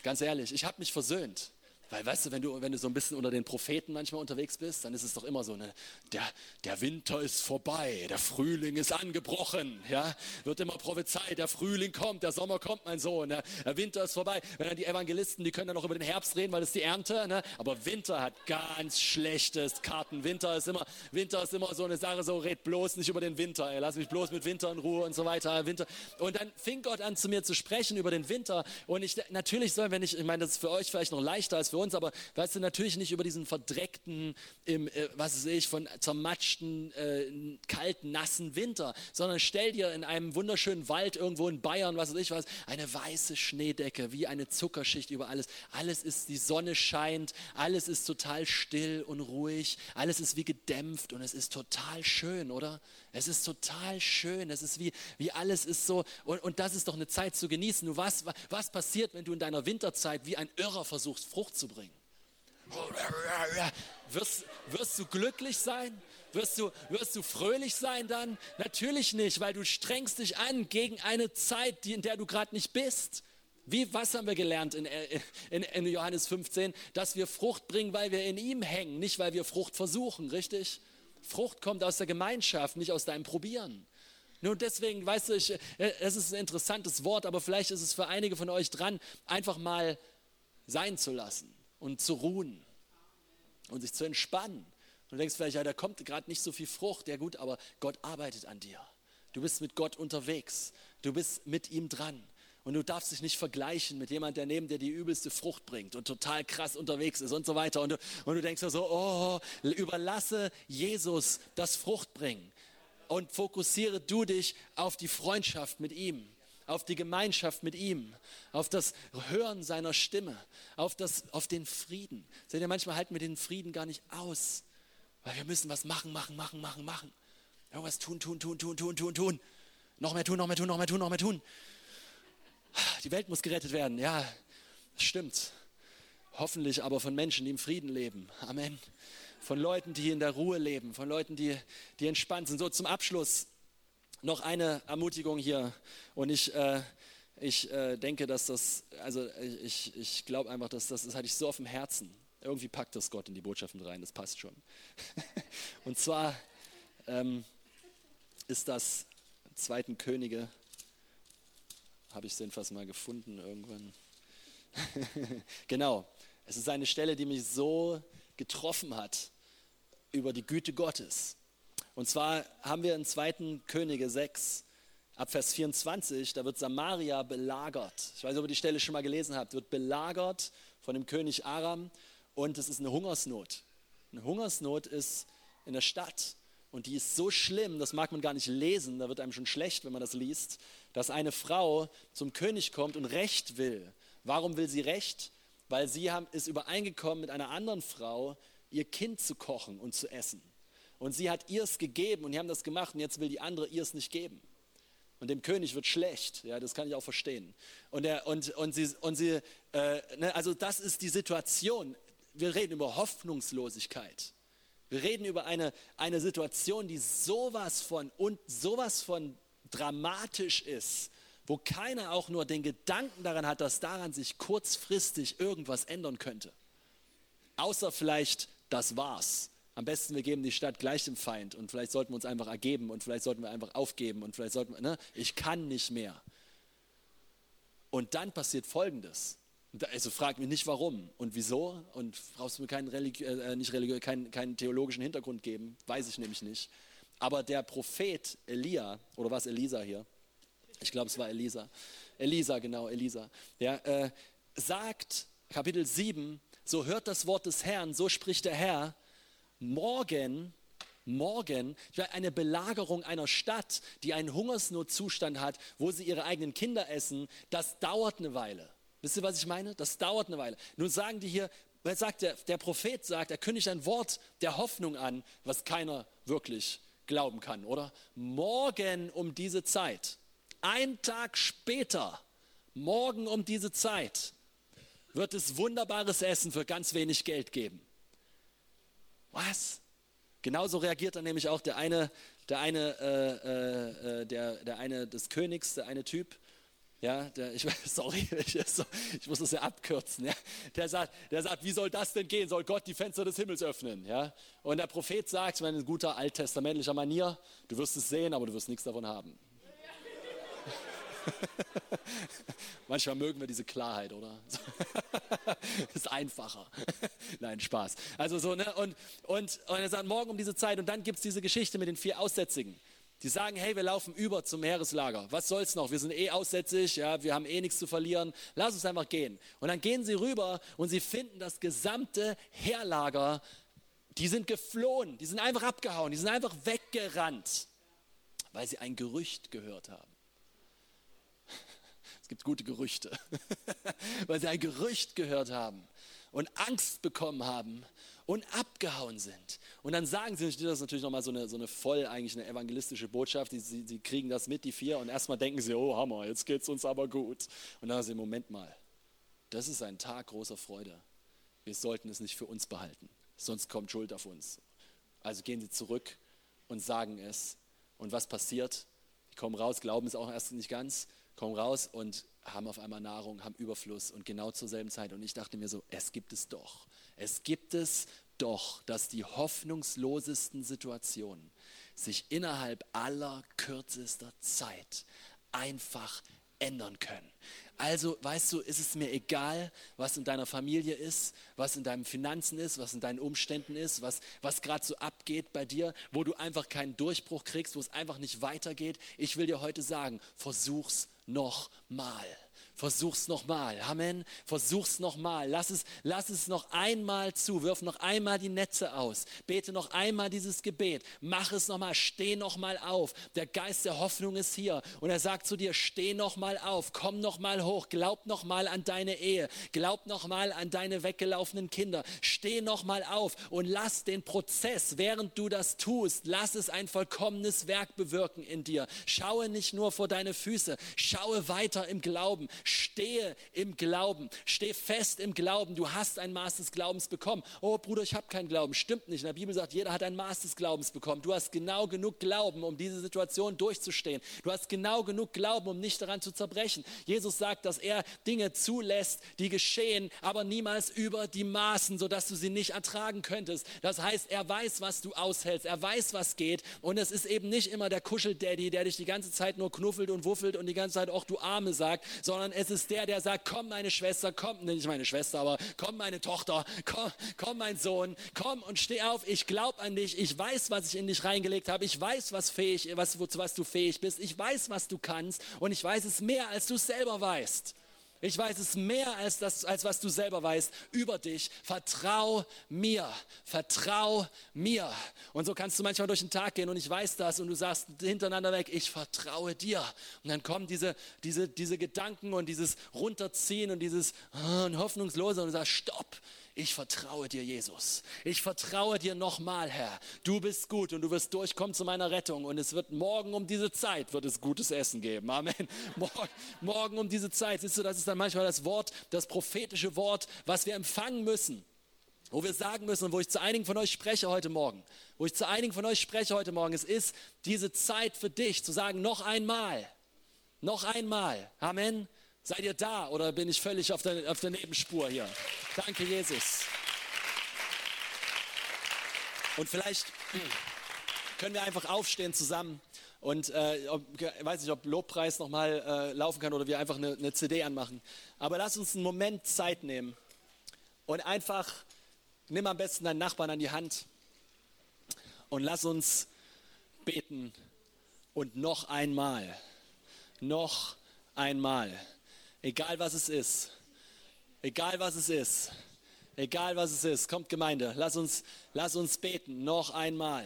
Ganz ehrlich, ich habe mich versöhnt. Weil weißt du wenn, du, wenn du so ein bisschen unter den Propheten manchmal unterwegs bist, dann ist es doch immer so, ne, der, der Winter ist vorbei, der Frühling ist angebrochen, ja, wird immer prophezeit, der Frühling kommt, der Sommer kommt, mein Sohn, ne, der Winter ist vorbei. Wenn dann die Evangelisten, die können dann noch über den Herbst reden, weil es die Ernte, ne, aber Winter hat ganz schlechtes Karten. Winter ist immer, Winter ist immer so eine Sache, so red bloß nicht über den Winter, ey, lass mich bloß mit Winter in Ruhe und so weiter, Winter. Und dann fing Gott an zu mir zu sprechen über den Winter und ich, natürlich soll, wenn ich, ich meine, das ist für euch vielleicht noch leichter als für uns, aber weißt du, natürlich nicht über diesen verdreckten, im, äh, was weiß ich, von zermatschten, äh, kalten, nassen Winter, sondern stell dir in einem wunderschönen Wald irgendwo in Bayern, was weiß ich was, eine weiße Schneedecke, wie eine Zuckerschicht über alles. Alles ist, die Sonne scheint, alles ist total still und ruhig, alles ist wie gedämpft und es ist total schön, oder? Es ist total schön. Es ist wie, wie alles ist so. Und, und das ist doch eine Zeit zu genießen. Nur was, was passiert, wenn du in deiner Winterzeit wie ein Irrer versuchst, Frucht zu bringen? Wirst, wirst du glücklich sein? Wirst du, wirst du fröhlich sein dann? Natürlich nicht, weil du strengst dich an gegen eine Zeit, die, in der du gerade nicht bist. Wie, was haben wir gelernt in, in, in, Johannes 15? Dass wir Frucht bringen, weil wir in ihm hängen, nicht weil wir Frucht versuchen, richtig? Frucht kommt aus der Gemeinschaft, nicht aus deinem Probieren. Nun, deswegen, weißt du, äh, es ist ein interessantes Wort, aber vielleicht ist es für einige von euch dran, einfach mal sein zu lassen und zu ruhen und sich zu entspannen. Und du denkst vielleicht, ja, da kommt gerade nicht so viel Frucht. Ja gut, aber Gott arbeitet an dir. Du bist mit Gott unterwegs. Du bist mit ihm dran. Und du darfst dich nicht vergleichen mit jemandem, der neben dir die übelste Frucht bringt und total krass unterwegs ist und so weiter. Und du, und du denkst so, oh, überlasse Jesus das Fruchtbringen. und fokussiere du dich auf die Freundschaft mit ihm, auf die Gemeinschaft mit ihm, auf das Hören seiner Stimme, auf, das, auf den Frieden. Seht ihr, manchmal halten wir den Frieden gar nicht aus, weil wir müssen was machen, machen, machen, machen, machen. Irgendwas tun, tun, tun, tun, tun, tun, tun. Noch mehr tun, noch mehr tun, noch mehr tun, noch mehr tun. Die Welt muss gerettet werden. Ja, das stimmt. Hoffentlich aber von Menschen, die im Frieden leben. Amen. Von Leuten, die in der Ruhe leben, von Leuten, die, die entspannt sind. So zum Abschluss noch eine Ermutigung hier. Und ich, äh, ich äh, denke, dass das, also ich, ich glaube einfach, dass das, das hatte ich so auf dem Herzen. Irgendwie packt das Gott in die Botschaft mit rein, das passt schon. Und zwar ähm, ist das Zweiten Könige, habe ich den fast mal gefunden irgendwann. genau, es ist eine Stelle, die mich so getroffen hat über die Güte Gottes. Und zwar haben wir in 2. Könige 6, ab Vers 24, da wird Samaria belagert. Ich weiß nicht, ob ihr die Stelle schon mal gelesen habt. Wird belagert von dem König Aram und es ist eine Hungersnot. Eine Hungersnot ist in der Stadt und die ist so schlimm, das mag man gar nicht lesen, da wird einem schon schlecht, wenn man das liest, dass eine Frau zum König kommt und Recht will. Warum will sie Recht? Weil sie ist übereingekommen mit einer anderen Frau, ihr Kind zu kochen und zu essen. Und sie hat ihr es gegeben und die haben das gemacht und jetzt will die andere ihr es nicht geben. Und dem König wird schlecht, ja, das kann ich auch verstehen. Und, er, und, und sie, und sie äh, ne, also das ist die Situation. Wir reden über Hoffnungslosigkeit. Wir reden über eine, eine Situation, die sowas von und sowas von dramatisch ist, wo keiner auch nur den Gedanken daran hat, dass daran sich kurzfristig irgendwas ändern könnte. Außer vielleicht, das war's. Am besten, wir geben die Stadt gleich dem Feind und vielleicht sollten wir uns einfach ergeben und vielleicht sollten wir einfach aufgeben und vielleicht sollten wir, ne, ich kann nicht mehr. Und dann passiert Folgendes. Also frag mich nicht warum und wieso und brauchst du mir keinen, Religi äh, nicht Religi keinen, keinen theologischen Hintergrund geben, weiß ich nämlich nicht. Aber der Prophet Elia, oder was Elisa hier? Ich glaube, es war Elisa. Elisa, genau, Elisa. Ja, äh, sagt, Kapitel 7, so hört das Wort des Herrn, so spricht der Herr, morgen morgen eine Belagerung einer Stadt, die einen Hungersnotzustand hat, wo sie ihre eigenen Kinder essen, das dauert eine Weile. Wisst ihr, was ich meine? Das dauert eine Weile. Nun sagen die hier, sagt der, der Prophet sagt, er kündigt ein Wort der Hoffnung an, was keiner wirklich glauben kann, oder? Morgen um diese Zeit, ein Tag später, morgen um diese Zeit, wird es wunderbares Essen für ganz wenig Geld geben. Was? Genauso reagiert dann nämlich auch der eine, der eine, äh, äh, äh der, der eine des Königs, der eine Typ, ja, der, ich, sorry, ich, ich, muss das ja abkürzen. Ja. Der, sagt, der sagt, wie soll das denn gehen? Soll Gott die Fenster des Himmels öffnen? Ja. Und der Prophet sagt, ich meine, in guter alttestamentlicher Manier, du wirst es sehen, aber du wirst nichts davon haben. Manchmal mögen wir diese Klarheit, oder? ist einfacher. Nein, Spaß. Also so, ne? Und, und, und er sagt, morgen um diese Zeit. Und dann gibt es diese Geschichte mit den vier Aussätzigen. Die sagen, hey, wir laufen über zum Meereslager. Was soll's noch? Wir sind eh aussätzig, ja, wir haben eh nichts zu verlieren. Lass uns einfach gehen. Und dann gehen sie rüber und sie finden das gesamte Heerlager. Die sind geflohen, die sind einfach abgehauen, die sind einfach weggerannt, weil sie ein Gerücht gehört haben. Es gibt gute Gerüchte, weil sie ein Gerücht gehört haben und Angst bekommen haben und abgehauen sind. Und dann sagen sie, das ist natürlich nochmal so eine, so eine voll eigentlich eine evangelistische Botschaft, die, sie, sie kriegen das mit, die vier, und erstmal denken sie, oh Hammer, jetzt geht es uns aber gut. Und dann sagen sie, Moment mal, das ist ein Tag großer Freude. Wir sollten es nicht für uns behalten, sonst kommt Schuld auf uns. Also gehen sie zurück und sagen es. Und was passiert? Die kommen raus, glauben es auch erst nicht ganz, kommen raus und haben auf einmal Nahrung, haben Überfluss und genau zur selben Zeit. Und ich dachte mir so, es gibt es doch. Es gibt es doch, dass die hoffnungslosesten Situationen sich innerhalb aller kürzester Zeit einfach ändern können. Also, weißt du, ist es mir egal, was in deiner Familie ist, was in deinen Finanzen ist, was in deinen Umständen ist, was, was gerade so abgeht bei dir, wo du einfach keinen Durchbruch kriegst, wo es einfach nicht weitergeht. Ich will dir heute sagen, versuch's noch mal versuch's nochmal. Amen. Versuch's nochmal. Lass es, lass es noch einmal zu. Wirf noch einmal die Netze aus. Bete noch einmal dieses Gebet. Mach es nochmal. Steh nochmal auf. Der Geist der Hoffnung ist hier. Und er sagt zu dir, steh nochmal auf. Komm nochmal hoch. Glaub nochmal an deine Ehe. Glaub nochmal an deine weggelaufenen Kinder. Steh nochmal auf und lass den Prozess, während du das tust, lass es ein vollkommenes Werk bewirken in dir. Schaue nicht nur vor deine Füße. Schaue weiter im Glauben. Stehe im Glauben. Steh fest im Glauben. Du hast ein Maß des Glaubens bekommen. Oh Bruder, ich habe keinen Glauben. Stimmt nicht. In der Bibel sagt, jeder hat ein Maß des Glaubens bekommen. Du hast genau genug Glauben, um diese Situation durchzustehen. Du hast genau genug Glauben, um nicht daran zu zerbrechen. Jesus sagt, dass er Dinge zulässt, die geschehen, aber niemals über die Maßen, sodass du sie nicht ertragen könntest. Das heißt, er weiß, was du aushältst. Er weiß, was geht. Und es ist eben nicht immer der Kuscheldaddy, der dich die ganze Zeit nur knuffelt und wuffelt und die ganze Zeit auch du Arme sagt, sondern es ist der, der sagt, komm meine Schwester, komm, nicht meine Schwester, aber komm meine Tochter, komm, komm mein Sohn, komm und steh auf, ich glaube an dich, ich weiß, was ich in dich reingelegt habe, ich weiß, was fähig, was, zu was du fähig bist, ich weiß, was du kannst. Und ich weiß es mehr, als du selber weißt. Ich weiß es mehr als das, als was du selber weißt über dich. Vertrau mir. Vertrau mir. Und so kannst du manchmal durch den Tag gehen und ich weiß das und du sagst hintereinander weg, ich vertraue dir. Und dann kommen diese, diese, diese Gedanken und dieses Runterziehen und dieses oh, Hoffnungslose und du sagst, stopp ich vertraue dir, Jesus. Ich vertraue dir nochmal, Herr. Du bist gut und du wirst durchkommen zu meiner Rettung. Und es wird morgen um diese Zeit wird es gutes Essen geben. Amen. Morgen, morgen um diese Zeit. Siehst du, das ist dann manchmal das Wort, das prophetische Wort, was wir empfangen müssen. Wo wir sagen müssen und wo ich zu einigen von euch spreche heute Morgen, wo ich zu einigen von euch spreche heute Morgen, es ist diese Zeit für dich zu sagen, noch einmal, noch einmal, Amen, Seid ihr da oder bin ich völlig auf der, auf der Nebenspur hier? Danke, Jesus. Und vielleicht können wir einfach aufstehen zusammen und äh, ob, weiß nicht, ob Lobpreis nochmal äh, laufen kann oder wir einfach eine, eine CD anmachen. Aber lass uns einen Moment Zeit nehmen und einfach nimm am besten deinen Nachbarn an die Hand und lass uns beten und noch einmal, noch einmal. Egal was es ist. Egal was es ist. Egal was es ist. Kommt Gemeinde, lass uns, lass uns beten. Noch einmal.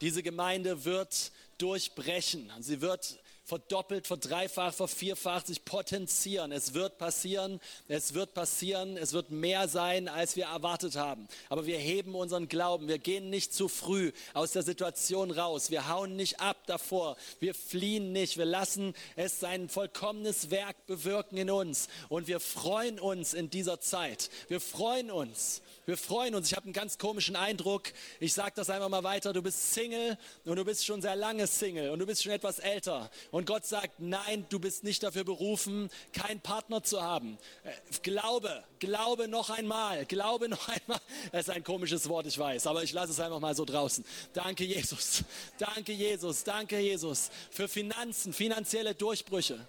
Diese Gemeinde wird durchbrechen. Sie wird verdoppelt, verdreifacht, vervierfacht sich potenzieren. Es wird passieren, es wird passieren, es wird mehr sein, als wir erwartet haben. Aber wir heben unseren Glauben. Wir gehen nicht zu früh aus der Situation raus. Wir hauen nicht ab davor. Wir fliehen nicht. Wir lassen es sein vollkommenes Werk bewirken in uns. Und wir freuen uns in dieser Zeit. Wir freuen uns. Wir freuen uns. Ich habe einen ganz komischen Eindruck. Ich sage das einfach mal weiter. Du bist Single und du bist schon sehr lange Single und du bist schon etwas älter. Und Gott sagt, nein, du bist nicht dafür berufen, keinen Partner zu haben. Äh, glaube, glaube noch einmal, glaube noch einmal. Das ist ein komisches Wort, ich weiß, aber ich lasse es einfach mal so draußen. Danke, Jesus. Danke, Jesus. Danke, Jesus. Für Finanzen, finanzielle Durchbrüche.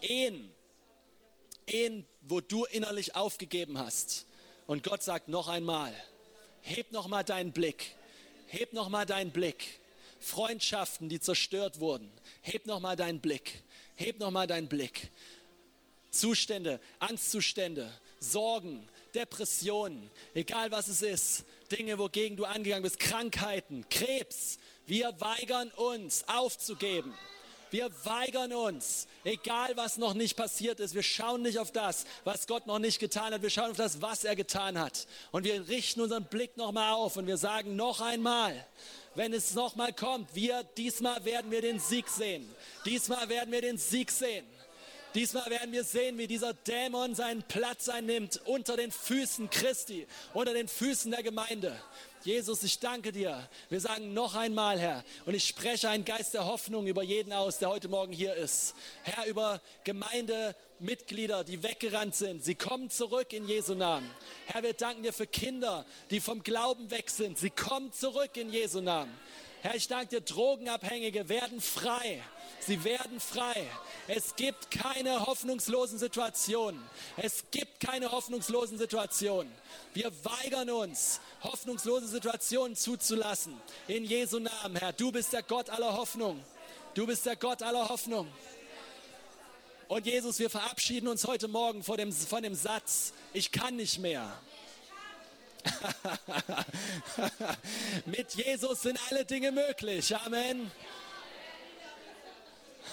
Ehen. Ehen, wo du innerlich aufgegeben hast und Gott sagt noch einmal, heb noch mal deinen Blick, heb noch mal deinen Blick. Freundschaften, die zerstört wurden, heb noch mal deinen Blick, heb noch mal deinen Blick. Zustände, Angstzustände, Sorgen, Depressionen, egal was es ist, Dinge, wogegen du angegangen bist, Krankheiten, Krebs. Wir weigern uns aufzugeben. Wir weigern uns, egal was noch nicht passiert ist. Wir schauen nicht auf das, was Gott noch nicht getan hat. Wir schauen auf das, was er getan hat. Und wir richten unseren Blick nochmal auf und wir sagen noch einmal, wenn es nochmal kommt, wir, diesmal werden wir den Sieg sehen. Diesmal werden wir den Sieg sehen. Diesmal werden wir sehen, wie dieser Dämon seinen Platz einnimmt unter den Füßen Christi, unter den Füßen der Gemeinde. Jesus, ich danke dir. Wir sagen noch einmal, Herr, und ich spreche einen Geist der Hoffnung über jeden aus, der heute Morgen hier ist. Herr, über Gemeindemitglieder, die weggerannt sind. Sie kommen zurück in Jesu Namen. Herr, wir danken dir für Kinder, die vom Glauben weg sind. Sie kommen zurück in Jesu Namen. Herr, ich danke dir, Drogenabhängige werden frei. Sie werden frei. Es gibt keine hoffnungslosen Situationen. Es gibt keine hoffnungslosen Situationen. Wir weigern uns, hoffnungslose Situationen zuzulassen. In Jesu Namen, Herr. Du bist der Gott aller Hoffnung. Du bist der Gott aller Hoffnung. Und Jesus, wir verabschieden uns heute Morgen vor dem, von dem Satz, ich kann nicht mehr. Mit Jesus sind alle Dinge möglich. Amen.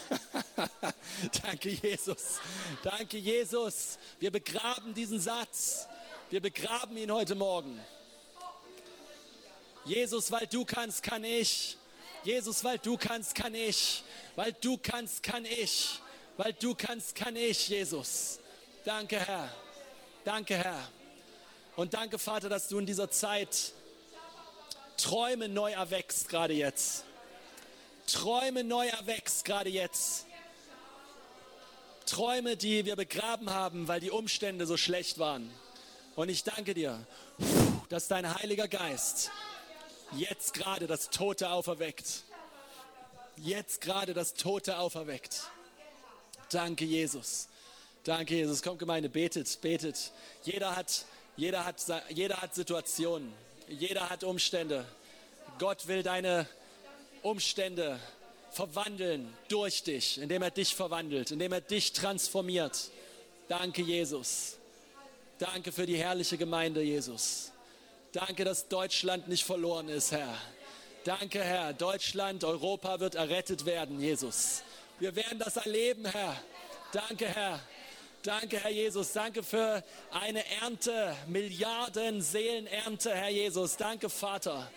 Danke, Jesus. Danke, Jesus. Wir begraben diesen Satz. Wir begraben ihn heute Morgen. Jesus, weil du kannst, kann ich. Jesus, weil du kannst, kann ich. Weil du kannst, kann ich. Weil du kannst, kann ich, Jesus. Danke, Herr. Danke, Herr. Und danke, Vater, dass du in dieser Zeit Träume neu erwächst, gerade jetzt. Träume neu erwächst, gerade jetzt. Träume, die wir begraben haben, weil die Umstände so schlecht waren. Und ich danke dir, dass dein Heiliger Geist jetzt gerade das Tote auferweckt. Jetzt gerade das Tote auferweckt. Danke, Jesus. Danke, Jesus. Kommt, Gemeinde, betet, betet. Jeder hat jeder hat, jeder hat Situationen, jeder hat Umstände. Gott will deine Umstände verwandeln durch dich, indem er dich verwandelt, indem er dich transformiert. Danke, Jesus. Danke für die herrliche Gemeinde, Jesus. Danke, dass Deutschland nicht verloren ist, Herr. Danke, Herr. Deutschland, Europa wird errettet werden, Jesus. Wir werden das erleben, Herr. Danke, Herr. Danke, Herr Jesus. Danke für eine Ernte, Milliarden Seelenernte, Herr Jesus. Danke, Vater.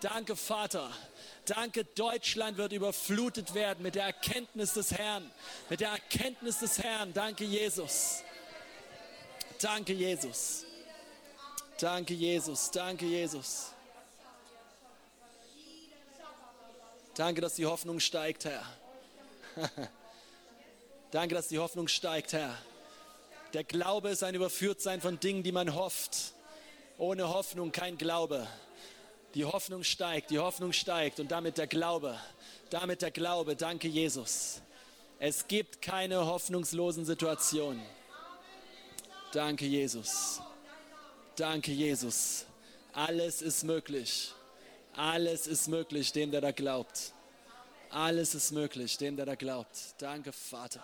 Danke, Vater. Danke, Deutschland wird überflutet werden mit der Erkenntnis des Herrn. Mit der Erkenntnis des Herrn. Danke, Jesus. Danke, Jesus. Danke, Jesus. Danke, Jesus. Danke, dass die Hoffnung steigt, Herr. Danke, dass die Hoffnung steigt, Herr. Der Glaube ist ein Überführtsein von Dingen, die man hofft. Ohne Hoffnung kein Glaube. Die Hoffnung steigt, die Hoffnung steigt und damit der Glaube. Damit der Glaube. Danke, Jesus. Es gibt keine hoffnungslosen Situationen. Danke, Jesus. Danke, Jesus. Alles ist möglich. Alles ist möglich dem, der da glaubt. Alles ist möglich dem, der da glaubt. Danke, Vater.